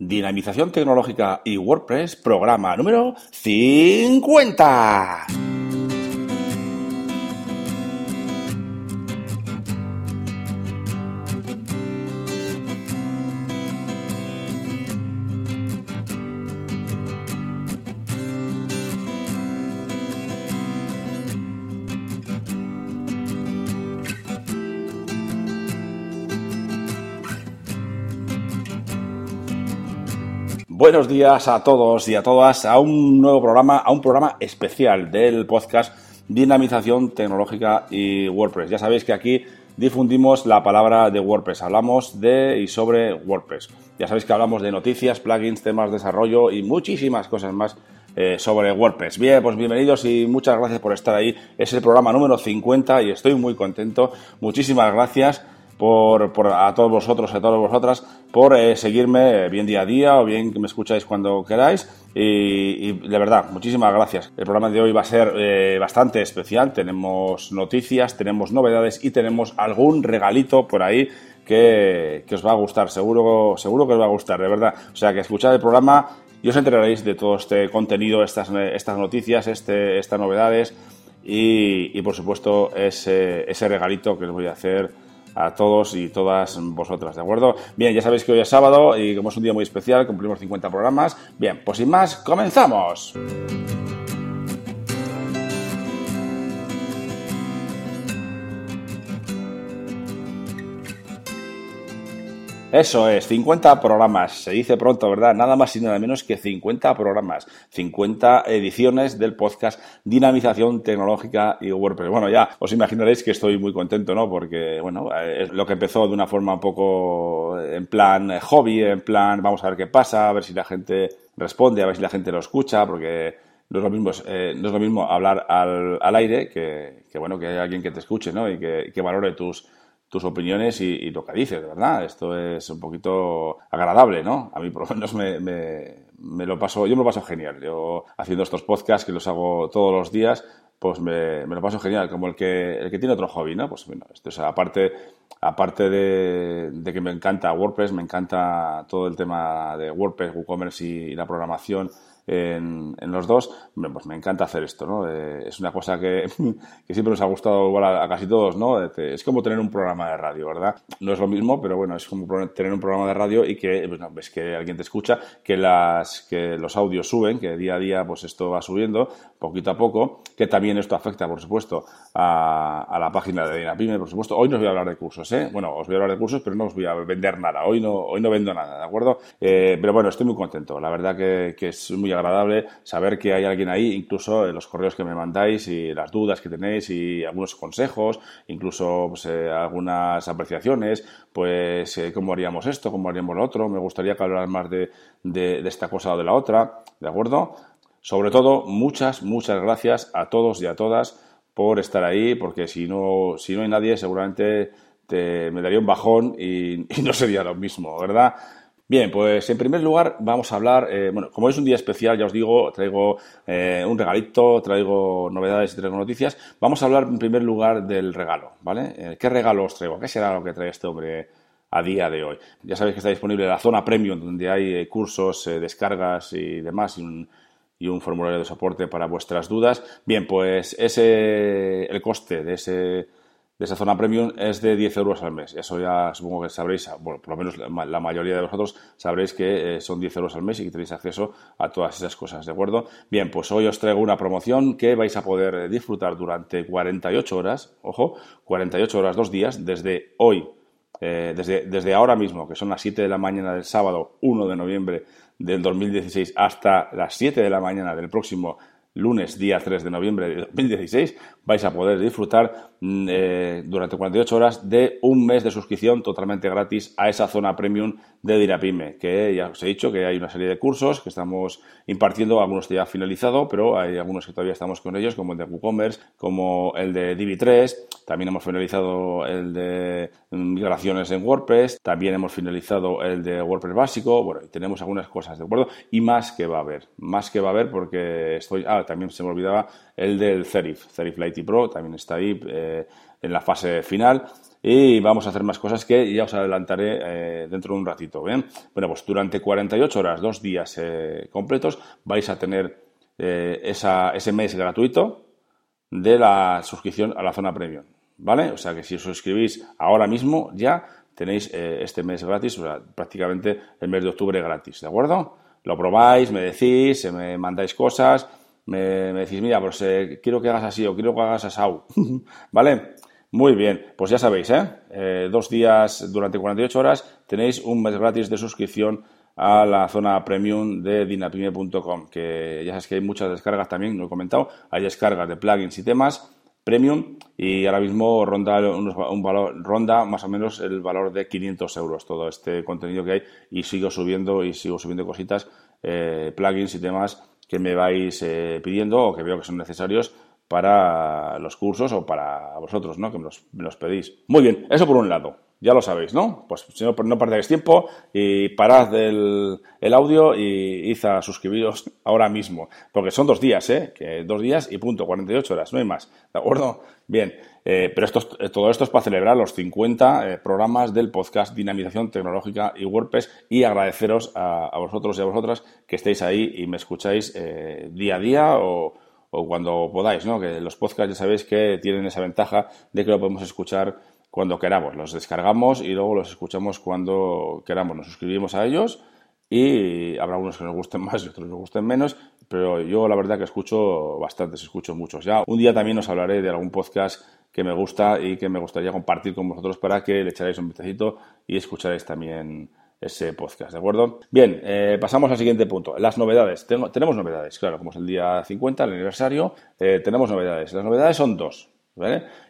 Dinamización tecnológica y WordPress, programa número 50. Buenos días a todos y a todas a un nuevo programa, a un programa especial del podcast Dinamización Tecnológica y WordPress. Ya sabéis que aquí difundimos la palabra de WordPress, hablamos de y sobre WordPress. Ya sabéis que hablamos de noticias, plugins, temas de desarrollo y muchísimas cosas más eh, sobre WordPress. Bien, pues bienvenidos y muchas gracias por estar ahí. Es el programa número 50 y estoy muy contento. Muchísimas gracias por, a todos vosotros, a todas vosotras, por eh, seguirme bien día a día o bien que me escucháis cuando queráis. Y, de verdad, muchísimas gracias. El programa de hoy va a ser eh, bastante especial. Tenemos noticias, tenemos novedades y tenemos algún regalito por ahí que, os va a gustar. Seguro, seguro que os va a gustar, de verdad. O sea, que escuchad el programa y os enteraréis de todo este contenido, estas, estas noticias, este, estas novedades y, por supuesto ese, ese regalito que os voy a hacer a todos y todas vosotras, ¿de acuerdo? Bien, ya sabéis que hoy es sábado y como es un día muy especial, cumplimos 50 programas. Bien, pues sin más, comenzamos. Eso es, 50 programas. Se dice pronto, ¿verdad? Nada más y nada menos que 50 programas, 50 ediciones del podcast Dinamización Tecnológica y WordPress. Bueno, ya os imaginaréis que estoy muy contento, ¿no? Porque, bueno, es lo que empezó de una forma un poco en plan hobby, en plan vamos a ver qué pasa, a ver si la gente responde, a ver si la gente lo escucha, porque no es lo mismo, eh, no es lo mismo hablar al, al aire que, que, bueno, que haya alguien que te escuche, ¿no? Y que, que valore tus tus opiniones y, lo que dices, verdad. Esto es un poquito agradable, ¿no? A mí por lo menos me, me, lo paso, yo me lo paso genial. Yo haciendo estos podcasts que los hago todos los días, pues me, lo paso genial, como el que, el que tiene otro hobby, ¿no? Pues bueno, esto es aparte, aparte de, que me encanta WordPress, me encanta todo el tema de WordPress, WooCommerce y la programación en, los dos, pues me encanta hacer esto, ¿no? Eh, es una cosa que, siempre nos ha gustado igual a, casi todos, ¿no? Es como tener un programa de radio, ¿verdad? No es lo mismo, pero bueno, es como tener un programa de radio y que, pues, ves que alguien te escucha, que, las, que los audios suben, que día a día pues esto va subiendo, poquito a poco, que también esto afecta, por supuesto, a, la página de Dinapime, por supuesto. Hoy no os voy a hablar de cursos, ¿eh? Bueno, os voy a hablar de cursos, pero no os voy a vender nada. Hoy no, hoy no vendo nada, ¿de acuerdo? Eh, pero bueno, estoy muy contento. La verdad que, que es muy agradable saber que hay alguien ahí, incluso en los correos que me mandáis y las dudas que tenéis y algunos consejos, incluso pues, eh, algunas apreciaciones, pues eh, cómo haríamos esto, cómo haríamos lo otro, me gustaría que hablaras más de, de, esta cosa o de la otra, ¿de acuerdo? Sobre todo, muchas, muchas gracias a todos y a todas por estar ahí, porque si no, si no hay nadie, seguramente te, me daría un bajón y, no sería lo mismo, ¿verdad? Bien, pues en primer lugar vamos a hablar, eh, bueno, como es un día especial, ya os digo, traigo eh, un regalito, traigo novedades y traigo noticias. Vamos a hablar en primer lugar del regalo, ¿vale? Eh, ¿Qué regalo os traigo? ¿Qué será lo que trae este hombre a día de hoy? Ya sabéis que está disponible la zona premium, donde hay cursos, descargas y demás, y un, y un formulario de soporte para vuestras dudas. Bien, pues ese, el coste de ese de esa zona premium es de 10 euros al mes. Eso ya supongo que sabréis, bueno, por lo menos la mayoría de vosotros sabréis que eh, son 10 euros al mes y que tenéis acceso a todas esas cosas, ¿de acuerdo? Bien, pues hoy os traigo una promoción que vais a poder eh, disfrutar durante 48 horas, ojo, 48 horas, dos días, desde hoy, eh, desde, desde ahora mismo, que son las 7 de la mañana del sábado 1 de noviembre del 2016 hasta las 7 de la mañana del próximo lunes, día 3 de noviembre de 2016, vais a poder disfrutar mm, eh, durante 48 horas de un mes de suscripción totalmente gratis a esa zona premium de Dirapime, que ya os he dicho que hay una serie de cursos que estamos impartiendo, algunos ya finalizado, pero hay algunos que todavía estamos con ellos, como el de WooCommerce, como el de Divi3, también hemos finalizado el de migraciones en WordPress, también hemos finalizado el de WordPress básico, bueno, tenemos algunas cosas, ¿de acuerdo? Y más que va a haber, más que va a haber porque estoy, ah, también se me olvidaba el del Serif, Serif Lite Pro, también está ahí eh, en la fase final. y vamos a hacer más cosas que ya os adelantaré eh, dentro de un ratito. Bueno, pues durante 48 horas, dos días eh, completos, vais a tener eh, ese mes gratuito de la suscripción a la zona premium. ¿Vale? O sea que si os suscribís ahora mismo, ya tenéis este mes gratis, o prácticamente el mes de octubre gratis, ¿de acuerdo? Lo probáis, me decís, me mandáis cosas, me, decís, mira, pues quiero que hagas así o quiero que hagas así, ¿vale? Muy bien, pues ya sabéis, ¿eh? ¿eh? dos días durante 48 horas tenéis un mes gratis de suscripción a la zona premium de dinapime.com, que ya sabéis que hay muchas descargas también, lo he comentado, hay descargas de plugins y temas premium y ahora mismo ronda, un valor, ronda más o menos el valor de 500 euros todo este contenido que hay y sigo subiendo y sigo subiendo cositas, eh, plugins y temas que me vais eh, pidiendo o que veo que son necesarios para los cursos o para vosotros, ¿no? Que me los, pedís. Muy bien, eso por un lado. Ya lo sabéis, ¿no? Pues si no, no perdáis tiempo y parad el, el audio y id a suscribiros ahora mismo. Porque son dos días, ¿eh? Que dos días y punto, 48 horas, no hay más. ¿De acuerdo? Bien, eh, pero esto, todo esto es para celebrar los 50 eh, programas del podcast Dinamización Tecnológica y WordPress y agradeceros a, vosotros y a vosotras que estéis ahí y me escucháis eh, día a día o cuando podáis, ¿no? Que los podcasts ya sabéis que tienen esa ventaja de que lo podemos escuchar cuando queramos. Los descargamos y luego los escuchamos cuando queramos. Nos suscribimos a ellos y habrá unos que nos gusten más y otros nos gusten menos, pero yo la verdad que escucho bastantes, escucho muchos. Ya un día también os hablaré de algún podcast que me gusta y que me gustaría compartir con vosotros para que le echarais un vistacito y escucharéis también ese podcast, ¿de acuerdo? Bien, eh, pasamos al siguiente punto. Las novedades. tenemos novedades, claro, como es el día 50, el aniversario, eh, tenemos novedades. Las novedades son dos,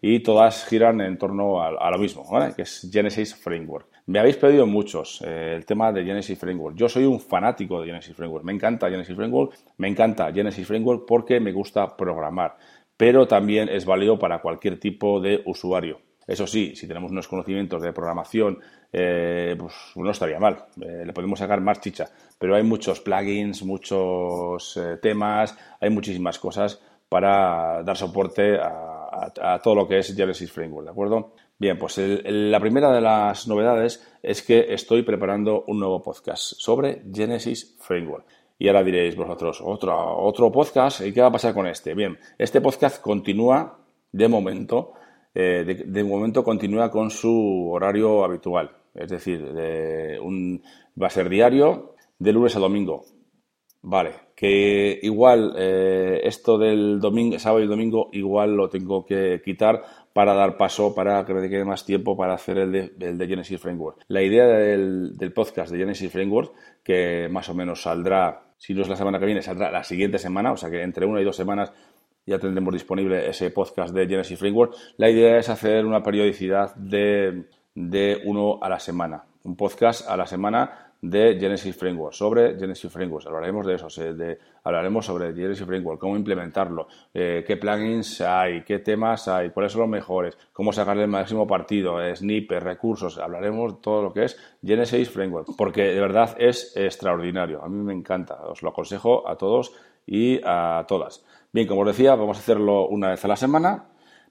Y todas giran en torno a, lo mismo, ¿vale? Que es Genesis Framework. Me habéis pedido muchos eh, el tema de Genesis Framework. Yo soy un fanático de Genesis Framework. Me encanta Genesis Framework. Me encanta Genesis Framework porque me gusta programar. Pero también es válido para cualquier tipo de usuario. Eso sí, si tenemos unos conocimientos de programación, eh, pues no estaría mal. Eh, le podemos sacar más chicha. Pero hay muchos plugins, muchos temas, hay muchísimas cosas para dar soporte a, todo lo que es Genesis Framework, ¿de acuerdo? Bien, pues la primera de las novedades es que estoy preparando un nuevo podcast sobre Genesis Framework. Y ahora diréis vosotros, otro, otro podcast, ¿y qué va a pasar con este? Bien, este podcast continúa de momento eh, de, momento continúa con su horario habitual. Es decir, un, va a ser diario de lunes a domingo. Vale, que igual eh, esto del domingo, sábado y domingo, igual lo tengo que quitar para dar paso, para que me quede más tiempo para hacer el de, Genesis Framework. La idea del, del, podcast de Genesis Framework, que más o menos saldrá, si no es la semana que viene, saldrá la siguiente semana, o sea que entre una y dos semanas ya tendremos disponible ese podcast de Genesis Framework. La idea es hacer una periodicidad de, de uno a la semana, un podcast a la semana de Genesis Framework, sobre Genesis Framework. Hablaremos de eso, de, hablaremos sobre Genesis Framework, cómo implementarlo, eh, qué plugins hay, qué temas hay, cuáles son los mejores, cómo sacarle el máximo partido, eh, snippets, recursos. Hablaremos todo lo que es Genesis Framework, porque de verdad es extraordinario. A mí me encanta, os lo aconsejo a todos y a todas. Bien, como os decía, vamos a hacerlo una vez a la semana,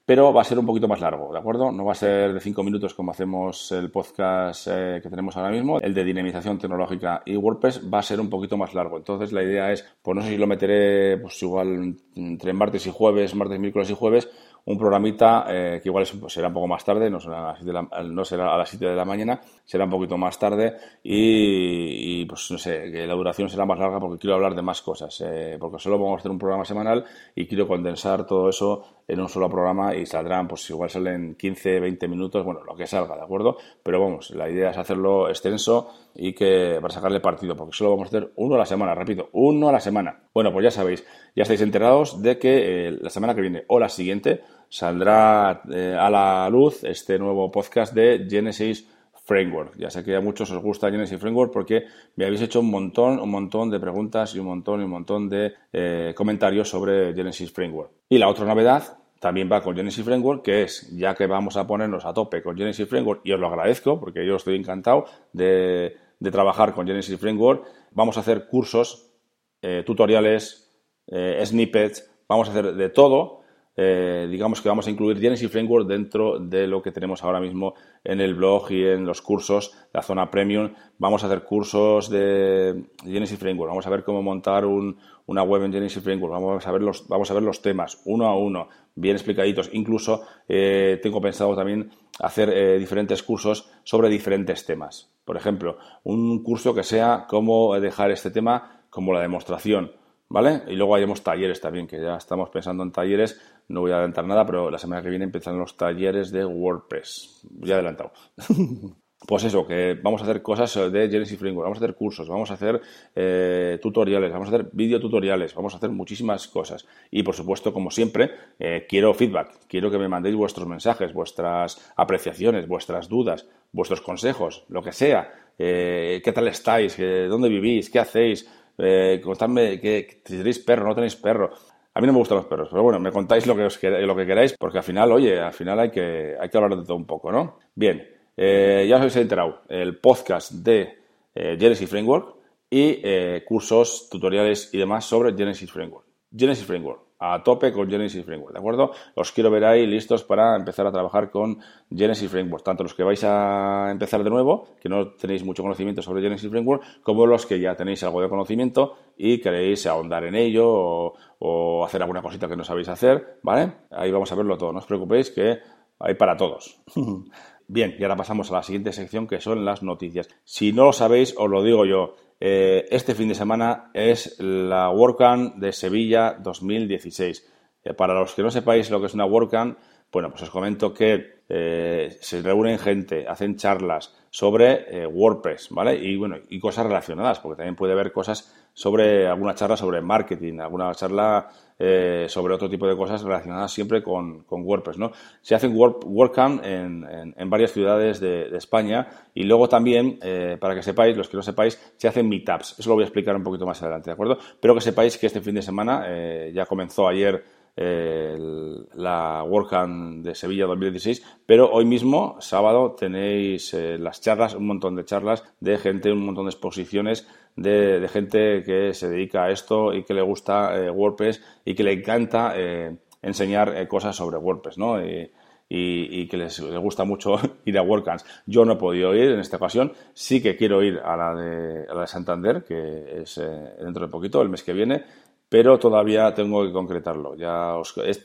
pero va a ser un poquito más largo, ¿de acuerdo? No va a ser de cinco minutos como hacemos el podcast eh, que tenemos ahora mismo, el de dinamización tecnológica y WordPress va a ser un poquito más largo. Entonces la idea es, pues no sé si lo meteré pues igual entre martes y jueves, martes, miércoles y jueves, un programita eh, que igual será un poco más tarde, no será, a las 7 de la, mañana, será un poquito más tarde y, pues no sé, que la duración será más larga porque quiero hablar de más cosas, eh, porque solo vamos a hacer un programa semanal y quiero condensar todo eso en un solo programa y saldrán, pues igual salen 15, 20 minutos, bueno, lo que salga, ¿de acuerdo? Pero vamos, la idea es hacerlo extenso y que para sacarle partido, porque solo vamos a hacer uno a la semana, repito, uno a la semana. Bueno, pues ya sabéis, ya estáis enterados de que eh, la semana que viene o la siguiente saldrá eh, a la luz este nuevo podcast de Genesis Framework. Ya sé que a muchos os gusta Genesis Framework porque me habéis hecho un montón, un montón de preguntas y un montón y un montón de eh, comentarios sobre Genesis Framework. Y la otra novedad también va con Genesis Framework, que es, ya que vamos a ponernos a tope con Genesis Framework, y os lo agradezco porque yo estoy encantado de, trabajar con Genesis Framework, vamos a hacer cursos, eh, tutoriales, snippets, vamos a hacer de todo eh, digamos que vamos a incluir Genesis Framework dentro de lo que tenemos ahora mismo en el blog y en los cursos, de la zona premium. Vamos a hacer cursos de Genesis Framework, vamos a ver cómo montar una web en Genesis Framework, vamos a ver los, vamos a ver los temas uno a uno, bien explicaditos. Incluso eh, tengo pensado también hacer eh, diferentes cursos sobre diferentes temas. Por ejemplo, un curso que sea cómo dejar este tema como la demostración ¿vale? Y luego haremos talleres también, que ya estamos pensando en talleres, no voy a adelantar nada, pero la semana que viene empiezan los talleres de WordPress, ya adelantado. Pues eso, que vamos a hacer cosas de Genesis Framework, vamos a hacer cursos, vamos a hacer eh, tutoriales, vamos a hacer videotutoriales, vamos a hacer muchísimas cosas. Y por supuesto, como siempre, eh, quiero feedback, quiero que me mandéis vuestros mensajes, vuestras apreciaciones, vuestras dudas, vuestros consejos, lo que sea. Eh, ¿Qué tal estáis? ¿Dónde vivís? ¿Qué hacéis? eh, contadme que, tenéis perro, no tenéis perro. A mí no me gustan los perros, pero bueno, me contáis lo que, os lo que queráis, porque al final, oye, al final hay que, hay que hablar de todo un poco, ¿no? Bien, eh, ya os habéis enterado, el podcast de eh, Genesis Framework y eh, cursos, tutoriales y demás sobre Genesis Framework. Genesis Framework, a tope con Genesis Framework, ¿de acuerdo? Os quiero ver ahí listos para empezar a trabajar con Genesis Framework, tanto los que vais a empezar de nuevo, que no tenéis mucho conocimiento sobre Genesis Framework, como los que ya tenéis algo de conocimiento y queréis ahondar en ello o, hacer alguna cosita que no sabéis hacer, ¿vale? Ahí vamos a verlo todo, no os preocupéis que hay para todos. Bien, y ahora pasamos a la siguiente sección que son las noticias. Si no lo sabéis, os lo digo yo. Eh, este fin de semana es la WordCamp de Sevilla 2016. Eh, para los que no sepáis lo que es una WordCamp, bueno, pues os comento que eh, se reúnen gente, hacen charlas sobre WordPress, ¿vale? Y bueno, y cosas relacionadas, porque también puede haber cosas sobre alguna charla sobre marketing, alguna charla eh, sobre otro tipo de cosas relacionadas siempre con, WordPress. ¿no? Se hacen WordCamp en, en, varias ciudades de, España y luego también, eh, para que sepáis, los que no sepáis, se hacen meetups. Eso lo voy a explicar un poquito más adelante, ¿de acuerdo? Pero que sepáis que este fin de semana eh, ya comenzó ayer la WordCamp de Sevilla 2016, pero hoy mismo, sábado, tenéis las charlas, un montón de charlas de gente, un montón de exposiciones de, gente que se dedica a esto y que le gusta eh, WordPress y que le encanta eh, enseñar eh, cosas sobre WordPress, ¿no? Y, que les, gusta mucho ir a WordCamps. Yo no he podido ir en esta ocasión, sí que quiero ir a la de, a la de Santander, que es dentro de poquito, el mes que viene, pero todavía tengo que concretarlo. Ya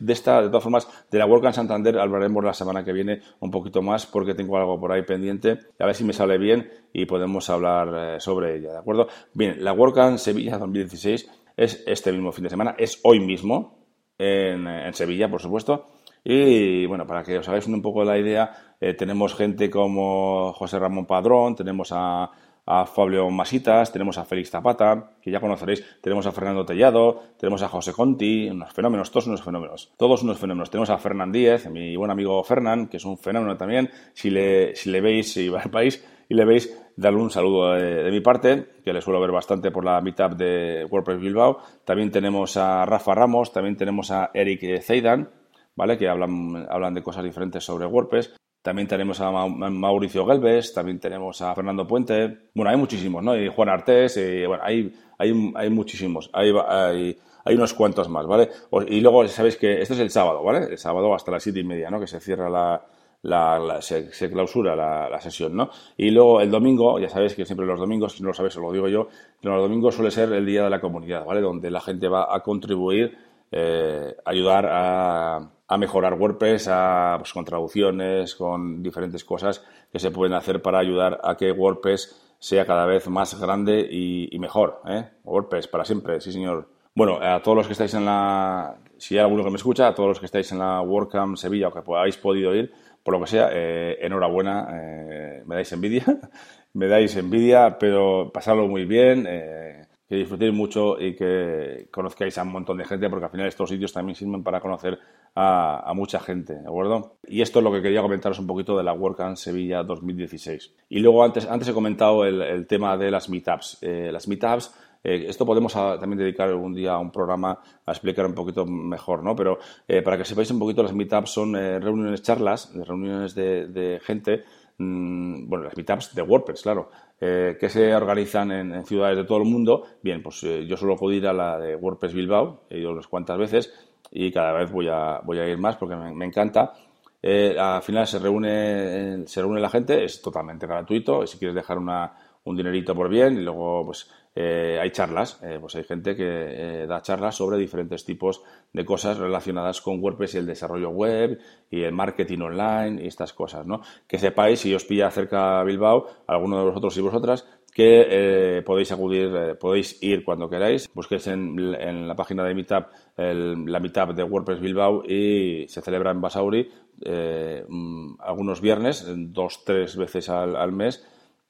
de esta, de todas formas, de la WordCamp Santander hablaremos la semana que viene un poquito más porque tengo algo por ahí pendiente, a ver si me sale bien y podemos hablar eh, sobre ella, ¿de acuerdo? Bien, la WordCamp Sevilla 2016 es este mismo fin de semana, es hoy mismo en, Sevilla, por supuesto. Y bueno, para que os hagáis un poco la idea, eh, tenemos gente como José Ramón Padrón, tenemos a a Fabio Masitas, tenemos a Félix Zapata, que ya conoceréis, tenemos a Fernando Tellado, tenemos a José Conti, unos fenómenos, todos unos fenómenos, todos unos fenómenos. Tenemos a Fernán Díez, mi buen amigo Fernán, que es un fenómeno también. Si le, si le veis, si va al país y le veis, darle un saludo de, mi parte, que le suelo ver bastante por la meetup de WordPress Bilbao. También tenemos a Rafa Ramos, también tenemos a Eric Zeidan, ¿vale? Que hablan, hablan de cosas diferentes sobre WordPress. También tenemos a Mauricio Gelbes, también tenemos a Fernando Puente. Bueno, hay muchísimos, ¿no? Y Juan Artés, bueno, hay, hay, hay muchísimos. Hay, hay, unos cuantos más, ¿vale? Y luego sabéis que esto es el sábado, ¿vale? El sábado hasta las siete y media, ¿no? Que se cierra la, la, se, clausura la, la, sesión, ¿no? Y luego el domingo, ya sabéis que siempre los domingos, si no lo sabéis, os lo digo yo, los domingos suele ser el día de la comunidad, ¿vale? Donde la gente va a contribuir, eh, ayudar a a mejorar WordPress, a, pues, con traducciones, con diferentes cosas que se pueden hacer para ayudar a que WordPress sea cada vez más grande y, mejor. ¿eh? WordPress para siempre, sí señor. Bueno, a todos los que estáis en la, si hay alguno que me escucha, a todos los que estáis en la WordCamp Sevilla o que habéis podido ir, por lo que sea, eh, enhorabuena, eh, me dais envidia, me dais envidia, pero pasadlo muy bien, eh, que disfrutéis mucho y que conozcáis a un montón de gente, porque al final estos sitios también sirven para conocer a, mucha gente, ¿de acuerdo? Y esto es lo que quería comentaros un poquito de la WordCamp Sevilla 2016. Y luego antes, antes he comentado el, tema de las meetups. Eh, las meetups, eh, esto podemos también dedicar algún día a un programa a explicar un poquito mejor, ¿no? Pero eh, para que sepáis un poquito, las meetups son reuniones, charlas, reuniones de gente Mm, bueno, las meetups de WordPress, claro, eh, que se organizan en, ciudades de todo el mundo. Bien, pues eh, yo suelo acudir a la de WordPress Bilbao, he ido unas cuantas veces, y cada vez voy a, voy a ir más porque me, encanta. Eh, al final se reúne, se reúne la gente, es totalmente gratuito. Si quieres dejar una, un dinerito por bien y luego pues eh, hay charlas, eh, pues hay gente que eh, da charlas sobre diferentes tipos de cosas relacionadas con WordPress y el desarrollo web y el marketing online y estas cosas, ¿no? Que sepáis, si os pilla cerca Bilbao, alguno de vosotros y vosotras, que podéis acudir, podéis ir cuando queráis, busquéis en, la página de Meetup la Meetup de WordPress Bilbao y se celebra en Basauri mm, algunos viernes, dos, tres veces al mes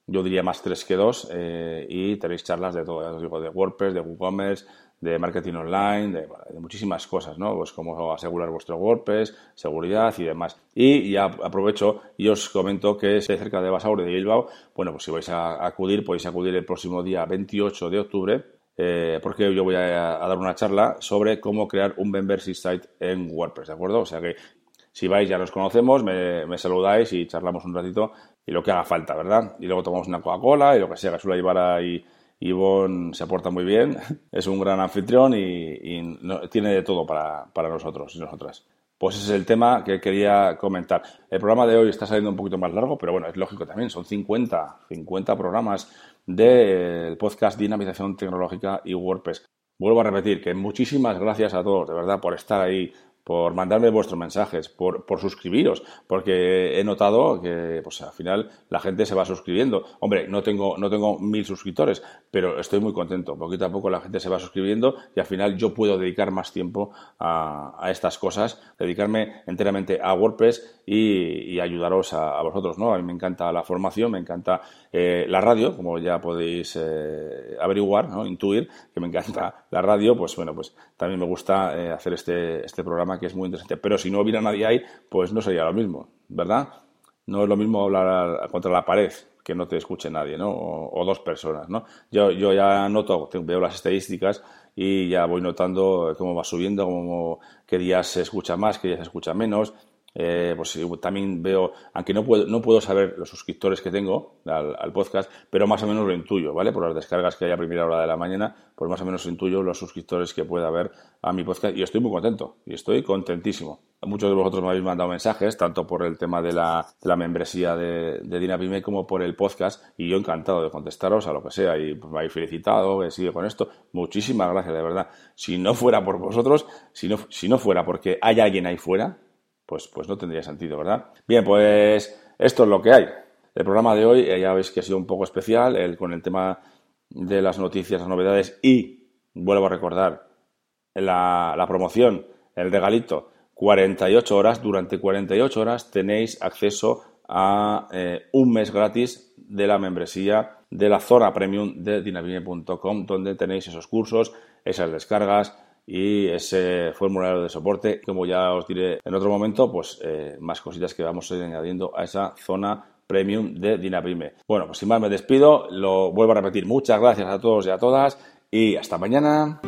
yo diría más tres que dos, eh, y tenéis charlas de todo, digo, de WordPress, de WooCommerce, de marketing online, de, muchísimas cosas, ¿no? Pues cómo asegurar vuestro WordPress, seguridad y demás. Y ya aprovecho y os comento que estoy cerca de Basauri de Bilbao, bueno, pues si vais a acudir, podéis acudir el próximo día 28 de octubre, eh, porque yo voy a, dar una charla sobre cómo crear un membership site en WordPress, ¿de acuerdo? O sea que si vais ya nos conocemos, me saludáis y charlamos un ratito y lo que haga falta, ¿verdad? Y luego tomamos una Coca-Cola y lo que sea, que suele llevar ahí Ivonne se aporta muy bien, es un gran anfitrión y, tiene de todo para, nosotros y nosotras. Pues ese es el tema que quería comentar. El programa de hoy está saliendo un poquito más largo, pero bueno, es lógico también, son 50, 50 programas del podcast Dinamización Tecnológica y WordPress. Vuelvo a repetir que muchísimas gracias a todos, de verdad, por estar ahí, por mandarme vuestros mensajes, por, por, suscribiros, porque he notado que pues al final la gente se va suscribiendo. Hombre, no tengo, no tengo mil suscriptores, pero estoy muy contento. Poquito a poco la gente se va suscribiendo y al final yo puedo dedicar más tiempo a, a estas cosas, dedicarme enteramente a WordPress y, ayudaros a, vosotros. ¿no? A mí me encanta la formación, me encanta eh, la radio, como ya podéis eh, averiguar, ¿no? intuir, que me encanta la radio, pues bueno, pues también me gusta eh, hacer este, este programa que es muy interesante. Pero si no hubiera nadie ahí, pues no sería lo mismo, ¿verdad? No es lo mismo hablar contra la pared que no te escuche nadie, ¿no? O, dos personas, ¿no? Yo, yo ya noto, veo las estadísticas y ya voy notando cómo va subiendo, cómo, qué días se escucha más, qué días se escucha menos. Eh, pues también veo, aunque no puedo, no puedo saber los suscriptores que tengo al, podcast, pero más o menos lo intuyo, ¿vale? Por las descargas que hay a primera hora de la mañana, pues más o menos intuyo los suscriptores que pueda haber a mi podcast y estoy muy contento y estoy contentísimo. Muchos de vosotros me habéis mandado mensajes, tanto por el tema de la, membresía de, de Dinapime como por el podcast, y yo encantado de contestaros a lo que sea, y pues, me habéis felicitado, que sigue con esto. Muchísimas gracias, de verdad. Si no fuera por vosotros, si no, si no fuera porque hay alguien ahí fuera, pues, pues no tendría sentido, ¿verdad? Bien, pues esto es lo que hay. El programa de hoy eh, ya veis que ha sido un poco especial el, con el tema de las noticias, las novedades y, vuelvo a recordar, la, la promoción, el regalito, 48 horas, durante 48 horas tenéis acceso a eh, un mes gratis de la membresía de la zona premium de dinavine.com, donde tenéis esos cursos, esas descargas, y ese formulario de soporte, como ya os diré en otro momento, pues eh, más cositas que vamos a ir añadiendo a esa zona premium de Dinaprime. Bueno, pues sin más me despido, lo vuelvo a repetir, muchas gracias a todos y a todas y hasta mañana.